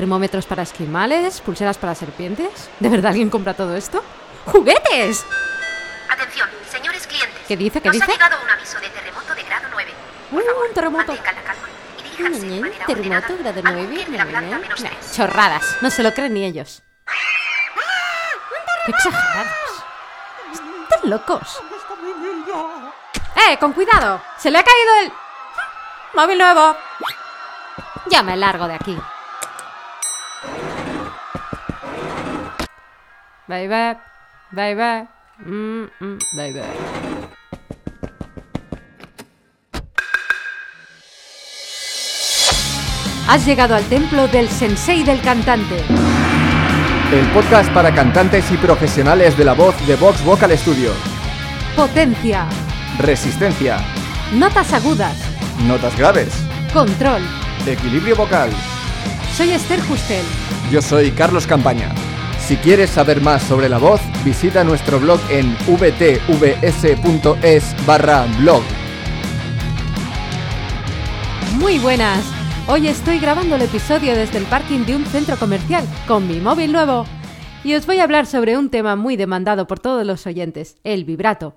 termómetros para esquimales, pulseras para serpientes. ¿De verdad alguien compra todo esto? ¡Juguetes! Atención, señores clientes. ¿Qué dice? ¿Qué Nos dice? ha llegado un aviso de terremoto de grado 9. Por Uh, favor, un terremoto. mantengan la calma y diríjanse de manera Terremoto, ordenada grado al 9. búnker de la planta menos Nah, tres. Chorradas, no se lo creen ni ellos. ¡Qué exagerados! ¡Están locos! ¡Eh, con cuidado! ¡Se le ha caído el... móvil nuevo! Ya me largo de aquí. Baby, baby, mm, mm, baby. Has llegado al templo del sensei del cantante. El podcast para cantantes y profesionales de la voz de Vox Vocal Studio. Potencia, Resistencia. notas agudas, Notas graves. control. Equilibrio vocal. Soy Esther Justel. Yo soy Carlos Campaña. Si quieres saber más sobre la voz, visita nuestro blog en vtvs.es barra blog. Muy buenas. Hoy estoy grabando el episodio desde el parking de un centro comercial con mi móvil nuevo. Y os voy a hablar sobre un tema muy demandado por todos los oyentes, el vibrato.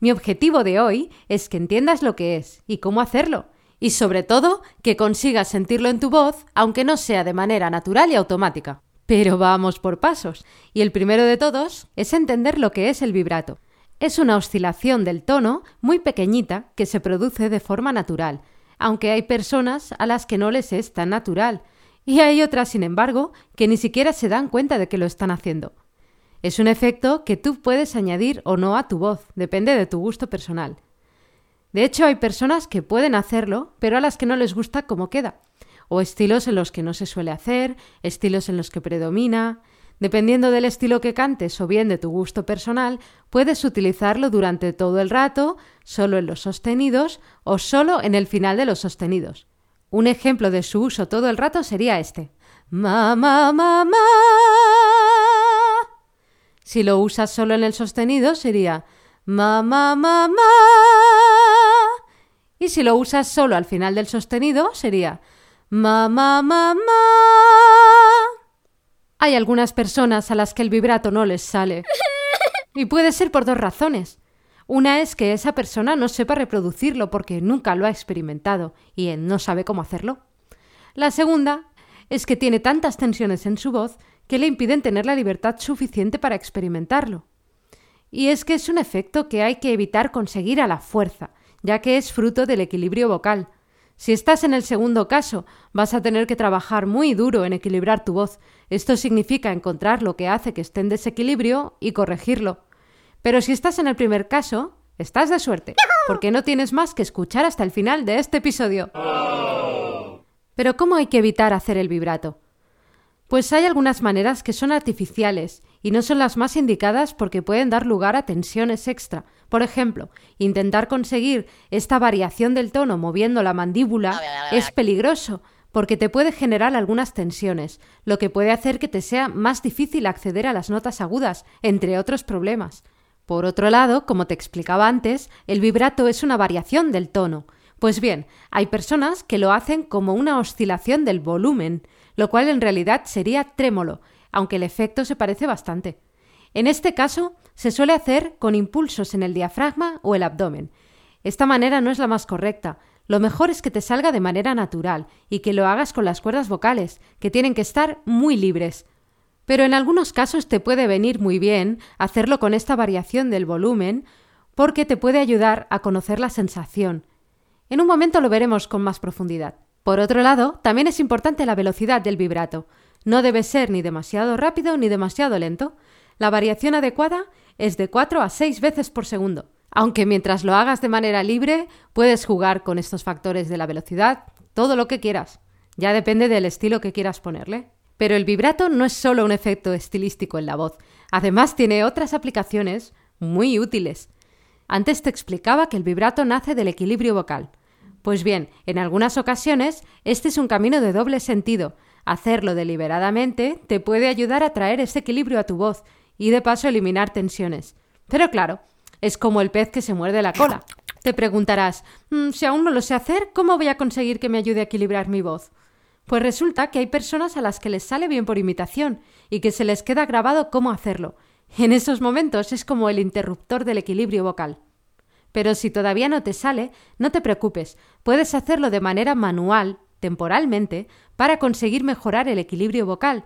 Mi objetivo de hoy es que entiendas lo que es y cómo hacerlo. Y sobre todo, que consigas sentirlo en tu voz, aunque no sea de manera natural y automática. Pero vamos por pasos. Y el primero de todos es entender lo que es el vibrato. Es una oscilación del tono muy pequeñita que se produce de forma natural, aunque hay personas a las que no les es tan natural, y hay otras, sin embargo, que ni siquiera se dan cuenta de que lo están haciendo. Es un efecto que tú puedes añadir o no a tu voz, depende de tu gusto personal. De hecho, hay personas que pueden hacerlo, pero a las que no les gusta cómo queda, o estilos en los que no se suele hacer, estilos en los que predomina. Dependiendo del estilo que cantes o bien de tu gusto personal, puedes utilizarlo durante todo el rato, solo en los sostenidos o solo en el final de los sostenidos. Un ejemplo de su uso todo el rato sería este. Ma, ma. Si lo usas solo en el sostenido sería ma, ma. Y si lo usas solo al final del sostenido sería ma, ma, ma, ma. Hay algunas personas a las que el vibrato no les sale. Y puede ser por dos razones. Una es que esa persona no sepa reproducirlo porque nunca lo ha experimentado y no sabe cómo hacerlo. La segunda es que tiene tantas tensiones en su voz que le impiden tener la libertad suficiente para experimentarlo. Y es que es un efecto que hay que evitar conseguir a la fuerza, ya que es fruto del equilibrio vocal. Si estás en el segundo caso, vas a tener que trabajar muy duro en equilibrar tu voz. Esto significa encontrar lo que hace que esté en desequilibrio y corregirlo. Pero si estás en el primer caso, estás de suerte, porque no tienes más que escuchar hasta el final de este episodio. Pero ¿cómo hay que evitar hacer el vibrato? Pues hay algunas maneras que son artificiales y no son las más indicadas porque pueden dar lugar a tensiones extra. Por ejemplo, intentar conseguir esta variación del tono moviendo la mandíbula es peligroso porque te puede generar algunas tensiones, lo que puede hacer que te sea más difícil acceder a las notas agudas, entre otros problemas. Por otro lado, como te explicaba antes, el vibrato es una variación del tono. Pues bien, hay personas que lo hacen como una oscilación del volumen, lo cual en realidad sería trémolo, aunque el efecto se parece bastante. En este caso, se suele hacer con impulsos en el diafragma o el abdomen. Esta manera no es la más correcta. Lo mejor es que te salga de manera natural y que lo hagas con las cuerdas vocales, que tienen que estar muy libres. Pero en algunos casos te puede venir muy bien hacerlo con esta variación del volumen porque te puede ayudar a conocer la sensación. En un momento lo veremos con más profundidad. Por otro lado, también es importante la velocidad del vibrato. No debe ser ni demasiado rápido ni demasiado lento. La variación adecuada es de 4 a 6 veces por segundo. Aunque mientras lo hagas de manera libre, puedes jugar con estos factores de la velocidad, todo lo que quieras. Ya depende del estilo que quieras ponerle. Pero el vibrato no es solo un efecto estilístico en la voz, además tiene otras aplicaciones muy útiles. Antes te explicaba que el vibrato nace del equilibrio vocal. Pues bien, en algunas ocasiones este es un camino de doble sentido. Hacerlo deliberadamente te puede ayudar a traer ese equilibrio a tu voz y de paso eliminar tensiones. Pero claro, es como el pez que se muerde la cola. Te preguntarás, "Mm, si aún no lo sé hacer, ¿cómo voy a conseguir que me ayude a equilibrar mi voz? Pues resulta que hay personas a las que les sale bien por imitación y que se les queda grabado cómo hacerlo. En esos momentos es como el interruptor del equilibrio vocal. Pero si todavía no te sale, no te preocupes, puedes hacerlo de manera manual, temporalmente, para conseguir mejorar el equilibrio vocal.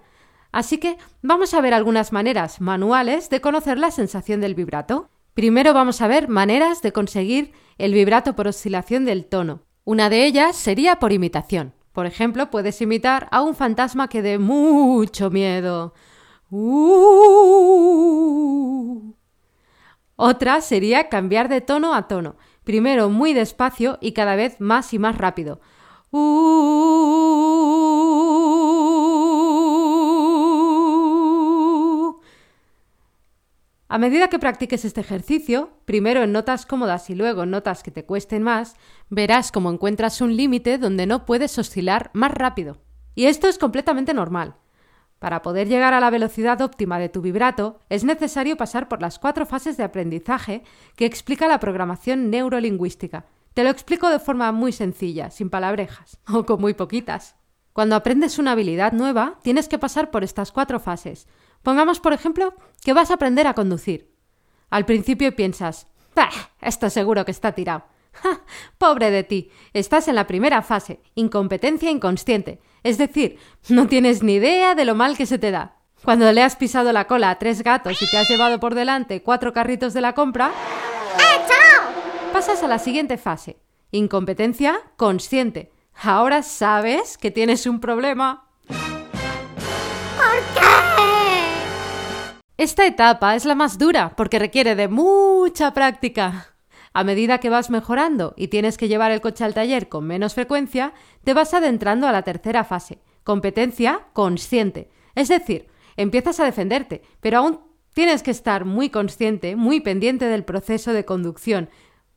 Así que vamos a ver algunas maneras manuales de conocer la sensación del vibrato. Primero vamos a ver maneras de conseguir el vibrato por oscilación del tono. Una de ellas sería por imitación. Por ejemplo, puedes imitar a un fantasma que dé mucho miedo. Uh. Otra sería cambiar de tono a tono, primero muy despacio y cada vez más y más rápido. Uh. A medida que practiques este ejercicio, primero en notas cómodas y luego en notas que te cuesten más, verás cómo encuentras un límite donde no puedes oscilar más rápido. Y esto es completamente normal. Para poder llegar a la velocidad óptima de tu vibrato, es necesario pasar por las cuatro fases de aprendizaje que explica la programación neurolingüística. Te lo explico de forma muy sencilla, sin palabrejas, o con muy poquitas. Cuando aprendes una habilidad nueva, tienes que pasar por estas cuatro fases. Pongamos, por ejemplo, que vas a aprender a conducir. Al principio piensas, ¡Bah! Esto seguro que está tirado. Pobre de ti. Estás en la primera fase, incompetencia inconsciente. Es decir, no tienes ni idea de lo mal que se te da. Cuando le has pisado la cola a tres gatos y te has llevado por delante cuatro carritos de la compra, pasas a la siguiente fase. Incompetencia consciente. Ahora sabes que tienes un problema. Esta etapa es la más dura porque requiere de mucha práctica. A medida que vas mejorando y tienes que llevar el coche al taller con menos frecuencia, te vas adentrando a la tercera fase, competencia consciente. Es decir, empiezas a defenderte, pero aún tienes que estar muy consciente, muy pendiente del proceso de conducción.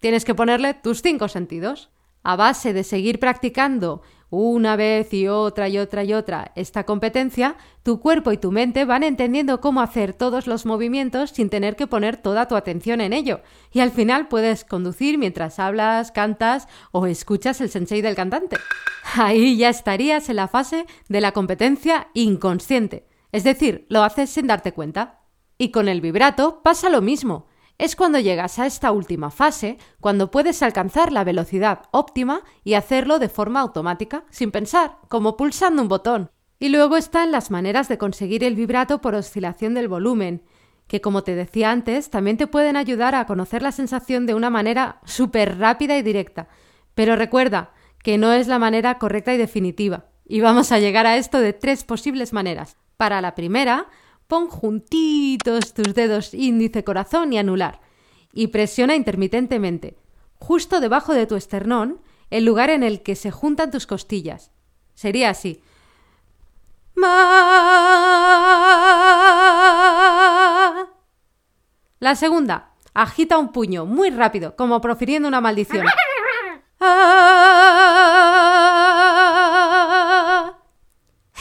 Tienes que ponerle tus cinco sentidos. A base de seguir practicando una vez y otra y otra y otra esta competencia, tu cuerpo y tu mente van entendiendo cómo hacer todos los movimientos sin tener que poner toda tu atención en ello. Y al final puedes conducir mientras hablas, cantas o escuchas el sensei del cantante. Ahí ya estarías en la fase de la competencia inconsciente. Es decir, lo haces sin darte cuenta. Y con el vibrato pasa lo mismo es cuando llegas a esta última fase, cuando puedes alcanzar la velocidad óptima y hacerlo de forma automática, sin pensar, como pulsando un botón. Y luego están las maneras de conseguir el vibrato por oscilación del volumen, que como te decía antes, también te pueden ayudar a conocer la sensación de una manera súper rápida y directa. Pero recuerda que no es la manera correcta y definitiva. Y vamos a llegar a esto de tres posibles maneras. Para la primera, Pon juntitos tus dedos índice, corazón y anular y presiona intermitentemente, justo debajo de tu esternón, el lugar en el que se juntan tus costillas. Sería así. La segunda, agita un puño muy rápido, como profiriendo una maldición.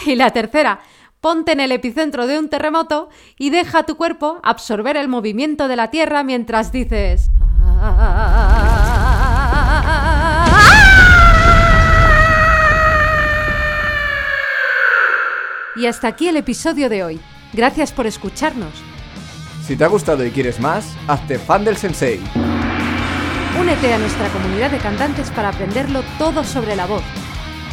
Y la tercera, ponte en el epicentro de un terremoto y deja tu cuerpo absorber el movimiento de la Tierra mientras dices... Y hasta aquí el episodio de hoy. Gracias por escucharnos. Si te ha gustado y quieres más, hazte fan del sensei. Únete a nuestra comunidad de cantantes para aprenderlo todo sobre la voz